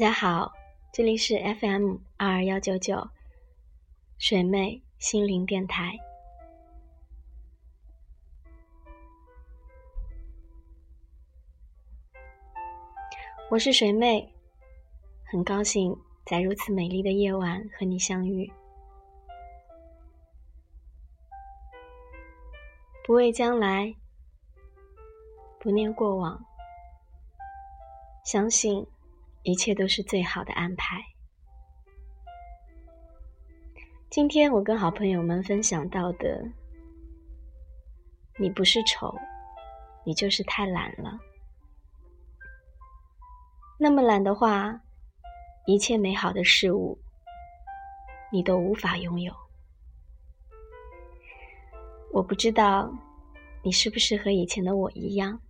大家好，这里是 FM 二二幺九九水妹心灵电台，我是水妹，很高兴在如此美丽的夜晚和你相遇。不畏将来，不念过往，相信一切都是最好的安排。今天我跟好朋友们分享到的，你不是丑，你就是太懒了。那么懒的话，一切美好的事物，你都无法拥有。我不知道你是不是和以前的我一样，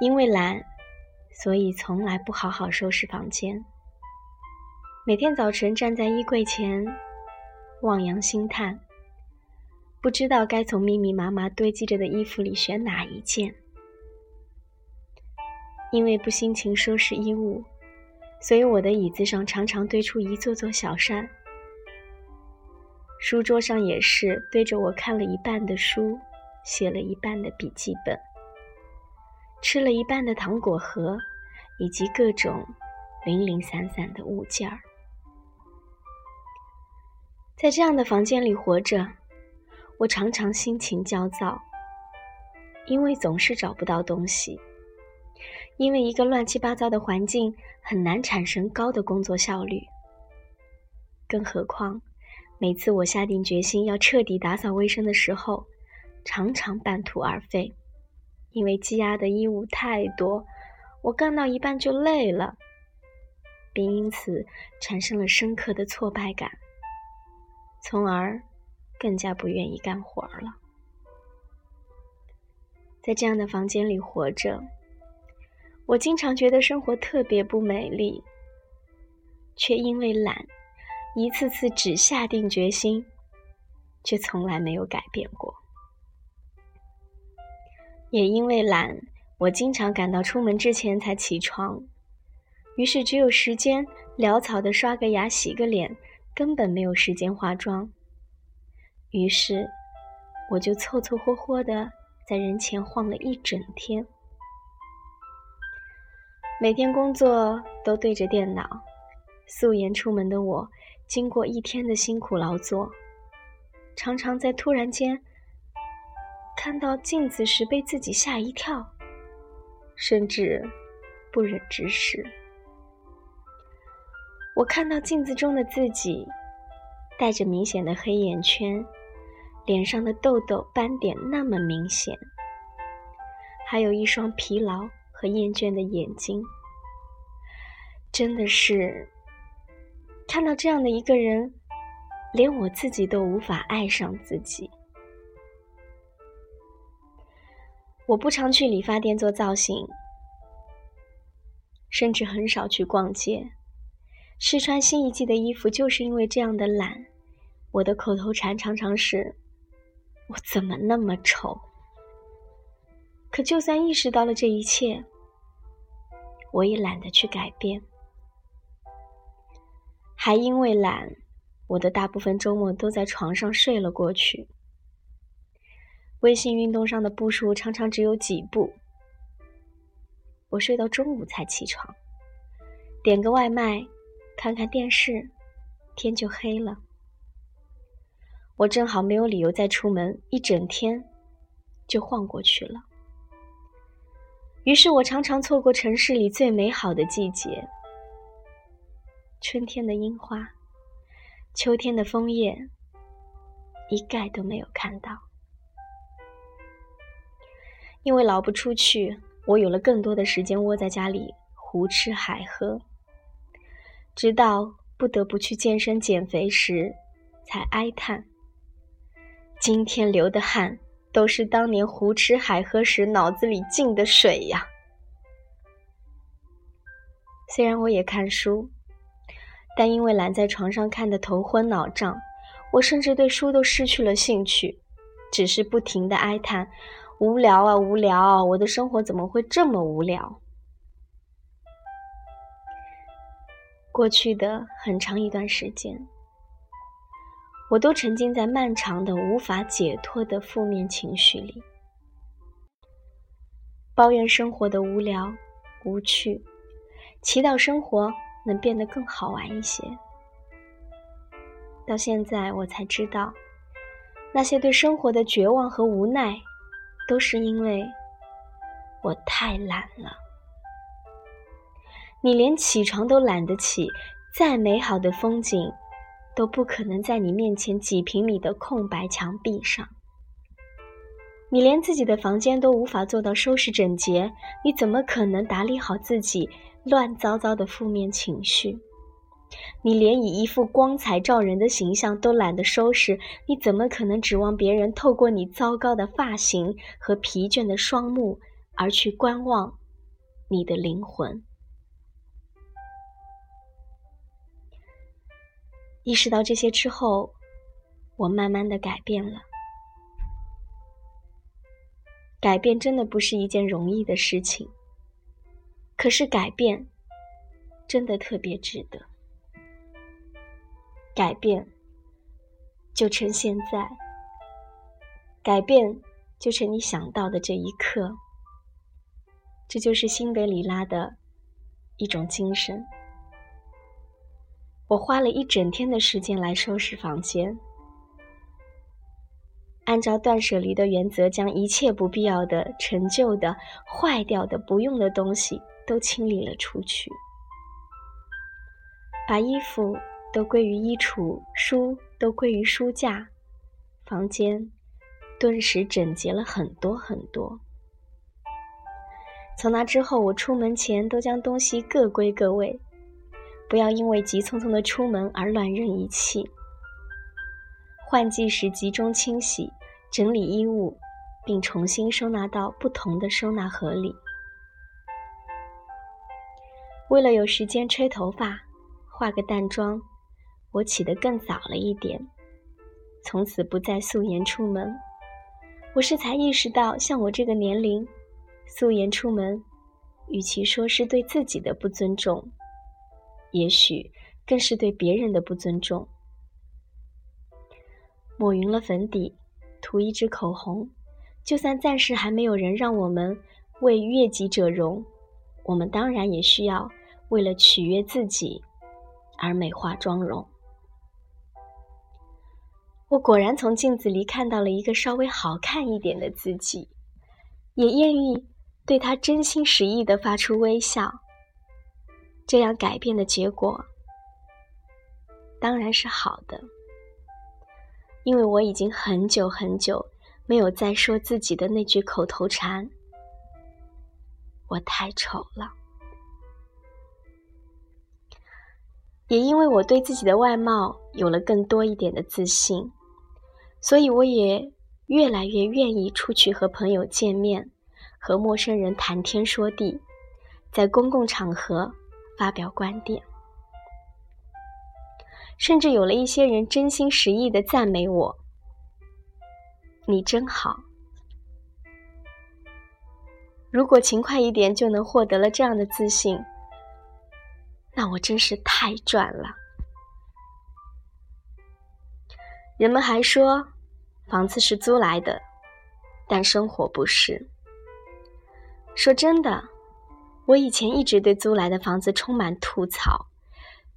因为懒，所以从来不好好收拾房间。每天早晨站在衣柜前，望洋兴叹，不知道该从密密麻麻堆积着的衣服里选哪一件。因为不心情收拾衣物，所以我的椅子上常常堆出一座座小山。书桌上也是堆着我看了一半的书，写了一半的笔记本，吃了一半的糖果盒，以及各种零零散散的物件儿。在这样的房间里活着，我常常心情焦躁，因为总是找不到东西，因为一个乱七八糟的环境很难产生高的工作效率，更何况。每次我下定决心要彻底打扫卫生的时候，常常半途而废，因为积压的衣物太多，我干到一半就累了，并因此产生了深刻的挫败感，从而更加不愿意干活了。在这样的房间里活着，我经常觉得生活特别不美丽，却因为懒。一次次只下定决心，却从来没有改变过。也因为懒，我经常赶到出门之前才起床，于是只有时间潦草的刷个牙、洗个脸，根本没有时间化妆。于是，我就凑凑合合的在人前晃了一整天。每天工作都对着电脑，素颜出门的我。经过一天的辛苦劳作，常常在突然间看到镜子时被自己吓一跳，甚至不忍直视。我看到镜子中的自己，带着明显的黑眼圈，脸上的痘痘斑点那么明显，还有一双疲劳和厌倦的眼睛，真的是。看到这样的一个人，连我自己都无法爱上自己。我不常去理发店做造型，甚至很少去逛街。试穿新一季的衣服，就是因为这样的懒。我的口头禅常常是：“我怎么那么丑？”可就算意识到了这一切，我也懒得去改变。还因为懒，我的大部分周末都在床上睡了过去。微信运动上的步数常常只有几步。我睡到中午才起床，点个外卖，看看电视，天就黑了。我正好没有理由再出门，一整天就晃过去了。于是我常常错过城市里最美好的季节。春天的樱花，秋天的枫叶，一概都没有看到。因为老不出去，我有了更多的时间窝在家里胡吃海喝，直到不得不去健身减肥时，才哀叹：今天流的汗都是当年胡吃海喝时脑子里进的水呀。虽然我也看书。但因为懒在床上看得头昏脑胀，我甚至对书都失去了兴趣，只是不停的哀叹：无聊啊，无聊！我的生活怎么会这么无聊？过去的很长一段时间，我都沉浸在漫长的无法解脱的负面情绪里，抱怨生活的无聊、无趣，祈祷生活能变得更好玩一些。到现在，我才知道，那些对生活的绝望和无奈，都是因为我太懒了。你连起床都懒得起，再美好的风景，都不可能在你面前几平米的空白墙壁上。你连自己的房间都无法做到收拾整洁，你怎么可能打理好自己乱糟糟的负面情绪？你连以一副光彩照人的形象都懒得收拾，你怎么可能指望别人透过你糟糕的发型和疲倦的双目而去观望你的灵魂？意识到这些之后，我慢慢的改变了。改变真的不是一件容易的事情，可是改变真的特别值得。改变就趁现在，改变就趁你想到的这一刻。这就是辛德里拉的一种精神。我花了一整天的时间来收拾房间，按照断舍离的原则，将一切不必要的、陈旧的、坏掉的、不用的东西都清理了出去，把衣服都归于衣橱，书都归于书架，房间顿时整洁了很多很多。从那之后，我出门前都将东西各归各位。不要因为急匆匆的出门而乱扔一气。换季时集中清洗、整理衣物，并重新收纳到不同的收纳盒里。为了有时间吹头发、化个淡妆，我起得更早了一点，从此不再素颜出门。我是才意识到，像我这个年龄，素颜出门，与其说是对自己的不尊重。也许更是对别人的不尊重。抹匀了粉底，涂一支口红，就算暂时还没有人让我们为悦己者容，我们当然也需要为了取悦自己而美化妆容。我果然从镜子里看到了一个稍微好看一点的自己，也愿意对他真心实意的发出微笑。这样改变的结果当然是好的，因为我已经很久很久没有再说自己的那句口头禅：“我太丑了。”也因为我对自己的外貌有了更多一点的自信，所以我也越来越愿意出去和朋友见面，和陌生人谈天说地，在公共场合。发表观点，甚至有了一些人真心实意的赞美我：“你真好。”如果勤快一点就能获得了这样的自信，那我真是太赚了。人们还说，房子是租来的，但生活不是。说真的。我以前一直对租来的房子充满吐槽，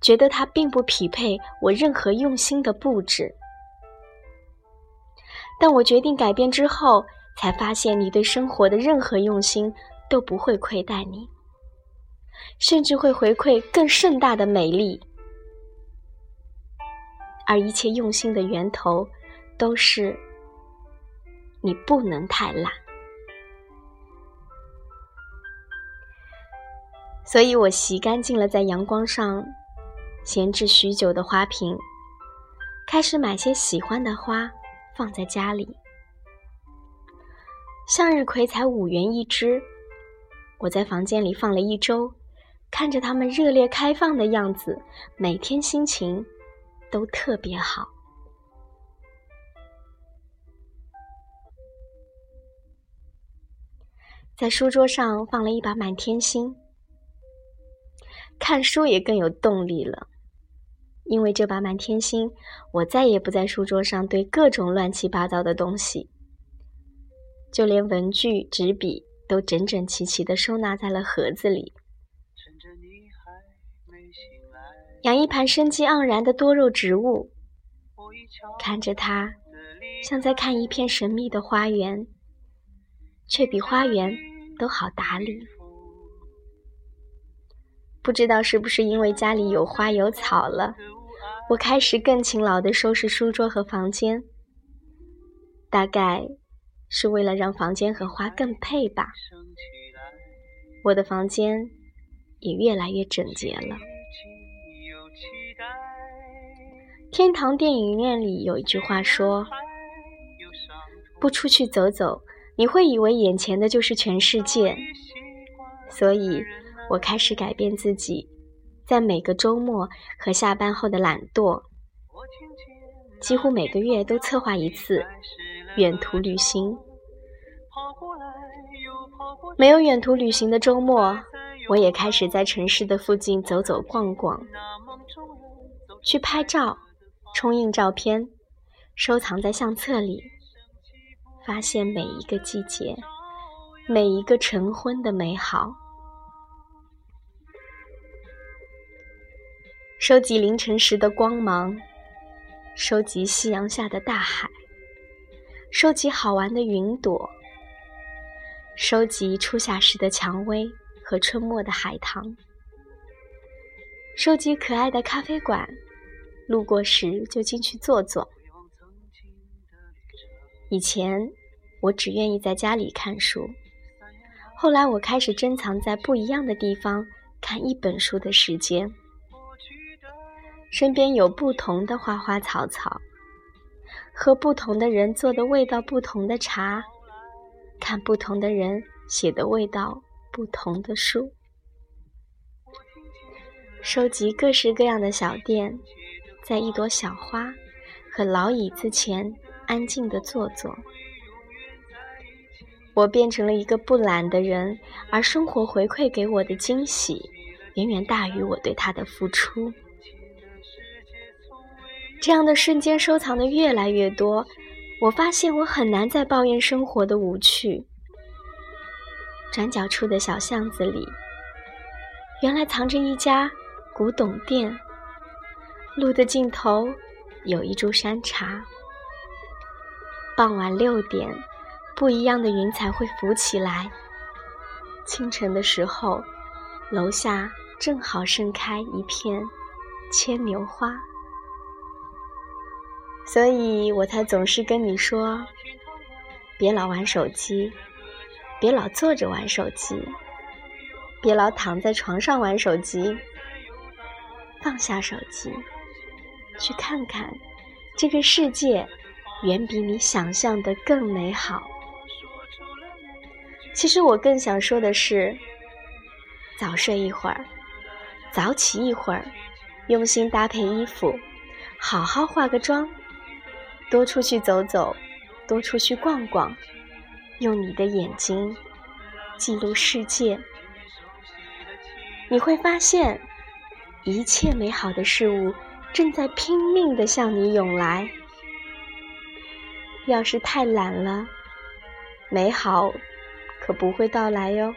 觉得它并不匹配我任何用心的布置。但我决定改变之后，才发现你对生活的任何用心都不会亏待你，甚至会回馈更盛大的美丽。而一切用心的源头，都是你不能太懒。所以我洗干净了在阳光上闲置许久的花瓶，开始买些喜欢的花放在家里。向日葵才五元一支，我在房间里放了一周，看着它们热烈开放的样子，每天心情都特别好。在书桌上放了一把满天星。看书也更有动力了。因为这把满天星，我再也不在书桌上堆各种乱七八糟的东西，就连文具、纸笔都整整齐齐的收纳在了盒子里。趁着你还没醒养一盘生机盎然的多肉植物，看着它，像在看一片神秘的花园，却比花园都好打理。不知道是不是因为家里有花有草了。我开始更勤劳地收拾书桌和房间，大概是为了让房间和花更配吧。我的房间也越来越整洁了。天堂电影院里有一句话说：“不出去走走，你会以为眼前的就是全世界。”所以，我开始改变自己。在每个周末和下班后的懒惰，几乎每个月都策划一次远途旅行。没有远途旅行的周末，我也开始在城市的附近走走逛逛，去拍照、冲印照片，收藏在相册里，发现每一个季节，每一个晨昏的美好。收集凌晨时的光芒，收集夕阳下的大海，收集好玩的云朵，收集初夏时的蔷薇和春末的海棠，收集可爱的咖啡馆，路过时就进去坐坐。以前我只愿意在家里看书，后来我开始珍藏在不一样的地方看一本书的时间。身边有不同的花花草草，喝不同的人做的味道不同的茶，看不同的人写的味道不同的书，收集各式各样的小店，在一朵小花和老椅子前安静的坐坐。我变成了一个不懒的人，而生活回馈给我的惊喜，远远大于我对他的付出。这样的瞬间收藏的越来越多，我发现我很难再抱怨生活的无趣。转角处的小巷子里，原来藏着一家古董店。路的尽头有一株山茶。傍晚六点，不一样的云彩会浮起来。清晨的时候，楼下正好盛开一片牵牛花。所以我才总是跟你说，别老玩手机，别老坐着玩手机，别老躺在床上玩手机，放下手机，去看看这个世界远比你想象的更美好。其实我更想说的是，早睡一会儿，早起一会儿，用心搭配衣服，好好化个妆。多出去走走，多出去逛逛，用你的眼睛记录世界，你会发现一切美好的事物正在拼命的向你涌来。要是太懒了，美好可不会到来哟。